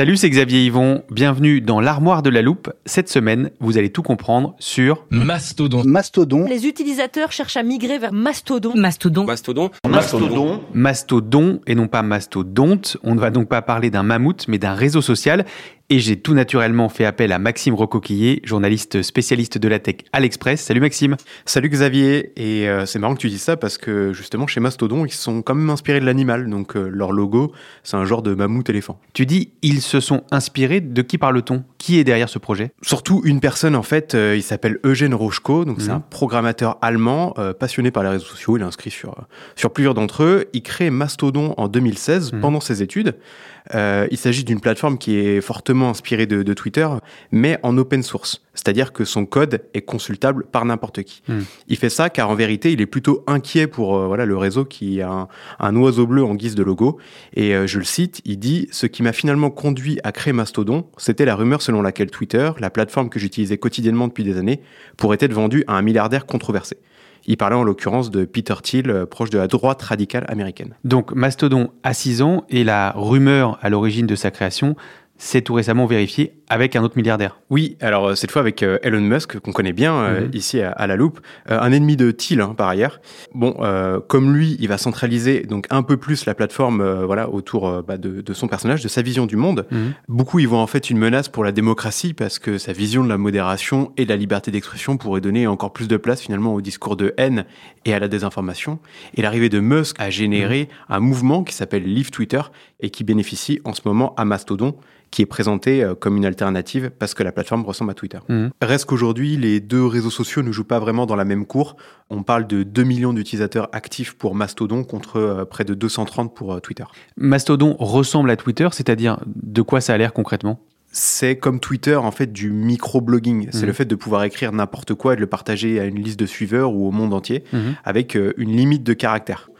Salut, c'est Xavier Yvon. Bienvenue dans l'armoire de la loupe. Cette semaine, vous allez tout comprendre sur Mastodon. Mastodon. Les utilisateurs cherchent à migrer vers Mastodon. Mastodon. Mastodon. Mastodon. Mastodon et non pas mastodonte. On ne va donc pas parler d'un mammouth, mais d'un réseau social. Et j'ai tout naturellement fait appel à Maxime Recoquillier, journaliste spécialiste de la tech à l'Express. Salut Maxime. Salut Xavier, et euh, c'est marrant que tu dises ça parce que justement chez Mastodon, ils sont quand même inspirés de l'animal, donc euh, leur logo, c'est un genre de mammouth éléphant. Tu dis ils se sont inspirés. De qui parle-t-on? Qui est derrière ce projet? Surtout une personne en fait, euh, il s'appelle Eugène Rochko, donc c'est Mhm. un programmateur allemand passionné par les réseaux sociaux, il est inscrit sur, sur plusieurs d'entre eux. Il crée Mastodon en 2016 Mhm. pendant ses études. Il s'agit d'une plateforme qui est fortement inspirée de, de Twitter, mais en open source, c'est-à-dire que son code est consultable par n'importe qui. Mhm. Il fait ça car en vérité, il est plutôt inquiet pour euh, voilà le réseau qui a un, un oiseau bleu en guise de logo. Et euh, je le cite, il dit Ce qui m'a finalement conduit à créer Mastodon, c'était la rumeur selon laquelle Twitter, la plateforme que j'utilisais quotidiennement depuis des années, pourrait être vendue à un milliardaire controversé. Il parlait en l'occurrence de Peter Thiel, euh, proche de la droite radicale américaine. Donc Mastodon a 6 ans et la rumeur à l'origine de sa création s'est tout récemment vérifiée avec un autre milliardaire. Oui, alors euh, cette fois avec euh, Elon Musk, qu'on connaît bien euh, Mhm. ici à, à la loupe, euh, un ennemi de Thiel hein, par ailleurs. Bon, euh, comme lui, il va centraliser donc un peu plus la plateforme voilà, autour bah, de, de son personnage, de sa vision du monde. Mhm. Beaucoup y voient en fait une menace pour la démocratie parce que sa vision de la modération et de la liberté d'expression pourrait donner encore plus de place finalement au discours de haine et à la désinformation. Et l'arrivée de Musk a généré un mouvement qui s'appelle Leave Twitter et qui bénéficie en ce moment à Mastodon qui est présenté euh, comme une alternative parce que la plateforme ressemble à Twitter. Mhm. Reste qu'aujourd'hui, les deux réseaux sociaux ne jouent pas vraiment dans la même cour. On parle de 2 millions d'utilisateurs actifs pour Mastodon contre euh, près de 230 pour euh, Twitter. Mastodon ressemble à Twitter, c'est-à-dire de quoi ça a l'air concrètement? C'est comme Twitter en fait du micro-blogging. C'est Mhm. le fait de pouvoir écrire n'importe quoi et de le partager à une liste de suiveurs ou au monde entier Mhm. avec une limite de caractères.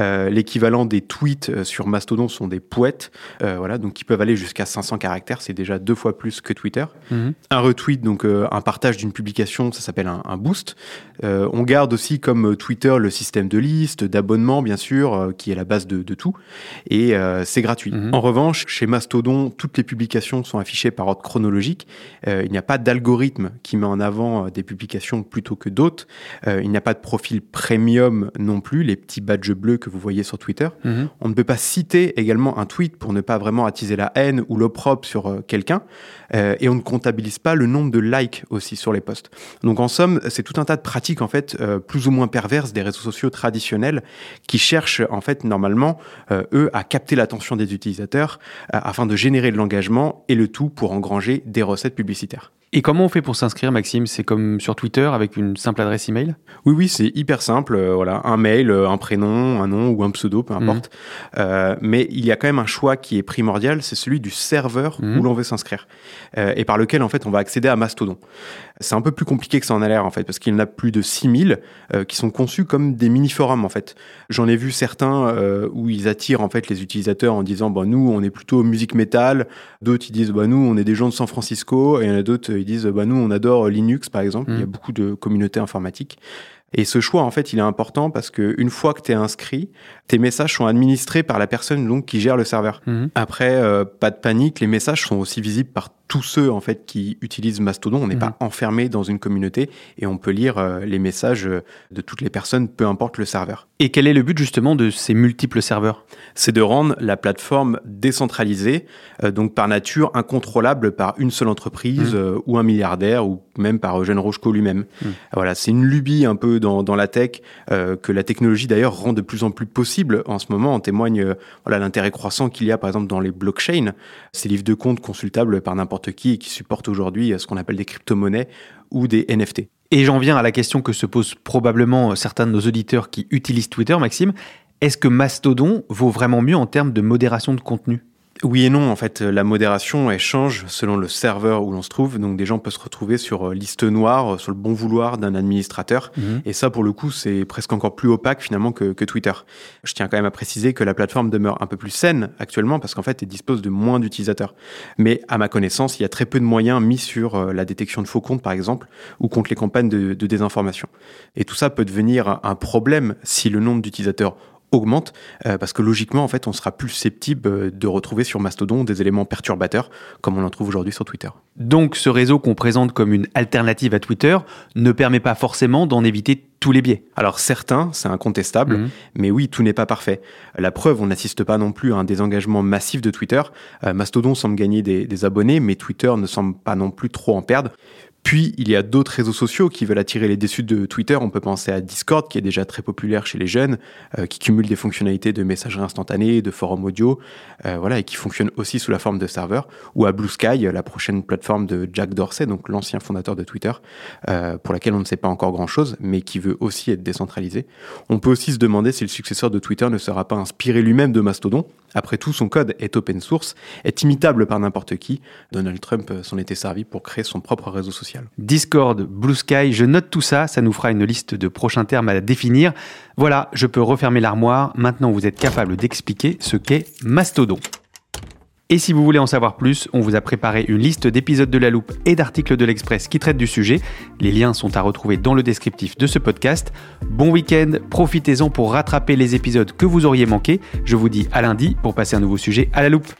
Euh, L'équivalent des tweets euh, sur Mastodon sont des poètes, euh, voilà, donc qui peuvent aller jusqu'à 500 caractères. C'est déjà deux fois plus que Twitter. Mhm. Un retweet, donc euh, un partage d'une publication, ça s'appelle un, un boost. On garde aussi comme Twitter le système de liste, d'abonnement bien sûr, qui est la base de, de tout, et c'est gratuit. Mhm. En revanche, chez Mastodon, toutes les publications sont affichées par ordre chronologique. Il n'y a pas d'algorithme qui met en avant des publications plutôt que d'autres. Il n'y a pas de profil premium non plus, les petits badges bleus que vous voyez sur Twitter. Mhm. On ne peut pas citer également un tweet pour ne pas vraiment attiser la haine ou l'opprobre sur euh, quelqu'un. Euh, et on ne comptabilise pas le nombre de likes aussi sur les posts. Donc en somme, c'est tout un tas de pratiques en fait euh, plus ou moins perverses des réseaux sociaux traditionnels qui cherchent en fait normalement eux à capter l'attention des utilisateurs afin de générer de l'engagement et le tout pour engranger des recettes publicitaires. Et comment on fait pour s'inscrire, Maxime? C'est comme sur Twitter avec une simple adresse email? Oui, oui, c'est hyper simple. euh, voilà, un mail, euh, un prénom, un nom ou un pseudo, peu importe. Euh, mais il y a quand même un choix qui est primordial, c'est celui du serveur Mhm. où l'on veut s'inscrire euh, et par lequel en fait on va accéder à Mastodon. C'est un peu plus compliqué que ça en a l'air en fait parce qu'il y en a plus de 6000 euh, qui sont conçus comme des mini forums en fait. J'en ai vu certains où ils attirent en fait les utilisateurs en disant bah nous on est plutôt musique métal, d'autres ils disent bah nous on est des gens de San Francisco et il y en a d'autres ils disent bah nous on adore Linux par exemple. Il y a beaucoup de communautés informatiques. Et ce choix, en fait, il est important parce que une fois que tu es inscrit, tes messages sont administrés par la personne donc qui gère le serveur. Mhm. Après, euh, pas de panique, les messages sont aussi visibles par tous ceux en fait qui utilisent Mastodon. On n'est Mhm. pas enfermé dans une communauté et on peut lire euh, les messages euh, de toutes les personnes, peu importe le serveur. Et quel est le but justement de ces multiples serveurs? C'est de rendre la plateforme décentralisée, euh, donc par nature incontrôlable par une seule entreprise Mmh. euh, ou un milliardaire ou même par Eugène Rochko lui-même. Mmh. Voilà, c'est une lubie un peu dans, dans la tech euh, que la technologie d'ailleurs rend de plus en plus possible en ce moment. En témoigne voilà l'intérêt croissant qu'il y a par exemple dans les blockchains, ces livres de compte consultables par n'importe qui et qui supportent aujourd'hui ce qu'on appelle des crypto-monnaies ou des NFT. Et j'en viens à la question que se posent probablement certains de nos auditeurs qui utilisent Twitter, Maxime. Est-ce que Mastodon vaut vraiment mieux en termes de modération de contenu? Oui et non, en fait, la modération, elle change selon le serveur où l'on se trouve. Donc, des gens peuvent se retrouver sur euh, liste noire, euh, sur le bon vouloir d'un administrateur. Et ça, pour le coup, c'est presque encore plus opaque finalement que, que Twitter. Je tiens quand même à préciser que la plateforme demeure un peu plus saine actuellement parce qu'en fait, elle dispose de moins d'utilisateurs. Mais à ma connaissance, il y a très peu de moyens mis sur euh, la détection de faux comptes, par exemple, ou contre les campagnes de, de désinformation. Et tout ça peut devenir un problème si le nombre d'utilisateurs augmente euh, parce que logiquement en fait on sera plus susceptible euh, de retrouver sur Mastodon des éléments perturbateurs comme on en trouve aujourd'hui sur Twitter. Donc ce réseau qu'on présente comme une alternative à Twitter ne permet pas forcément d'en éviter tous les biais. Alors certains, c'est incontestable, Mhm. mais oui, tout n'est pas parfait. La preuve, on n'assiste pas non plus à un désengagement massif de Twitter. Euh, Mastodon semble gagner des, des abonnés, mais Twitter ne semble pas non plus trop en perdre. Puis, il y a d'autres réseaux sociaux qui veulent attirer les déçus de Twitter. On peut penser à Discord, qui est déjà très populaire chez les jeunes, euh, qui cumule des fonctionnalités de messagerie instantanée, de forum audio, euh, voilà, et qui fonctionne aussi sous la forme de serveur. Ou à Blue Sky, la prochaine plateforme de Jack Dorsey, donc l'ancien fondateur de Twitter, euh, pour laquelle on ne sait pas encore grand-chose, mais qui veut aussi être décentralisée. On peut aussi se demander si le successeur de Twitter ne sera pas inspiré lui-même de Mastodon. Après tout, son code est open source, est imitable par n'importe qui. Donald Trump s'en était servi pour créer son propre réseau Discord, Blue Sky, je note tout ça, ça nous fera une liste de prochains termes à définir. Voilà, je peux refermer l'armoire, maintenant vous êtes capable d'expliquer ce qu'est Mastodon. Et si vous voulez en savoir plus, on vous a préparé une liste d'épisodes de La Loupe et d'articles de l'Express qui traitent du sujet. Les liens sont à retrouver dans le descriptif de ce podcast. Bon week-end, profitez-en pour rattraper les épisodes que vous auriez manqués. Je vous dis à lundi pour passer un nouveau sujet à La Loupe.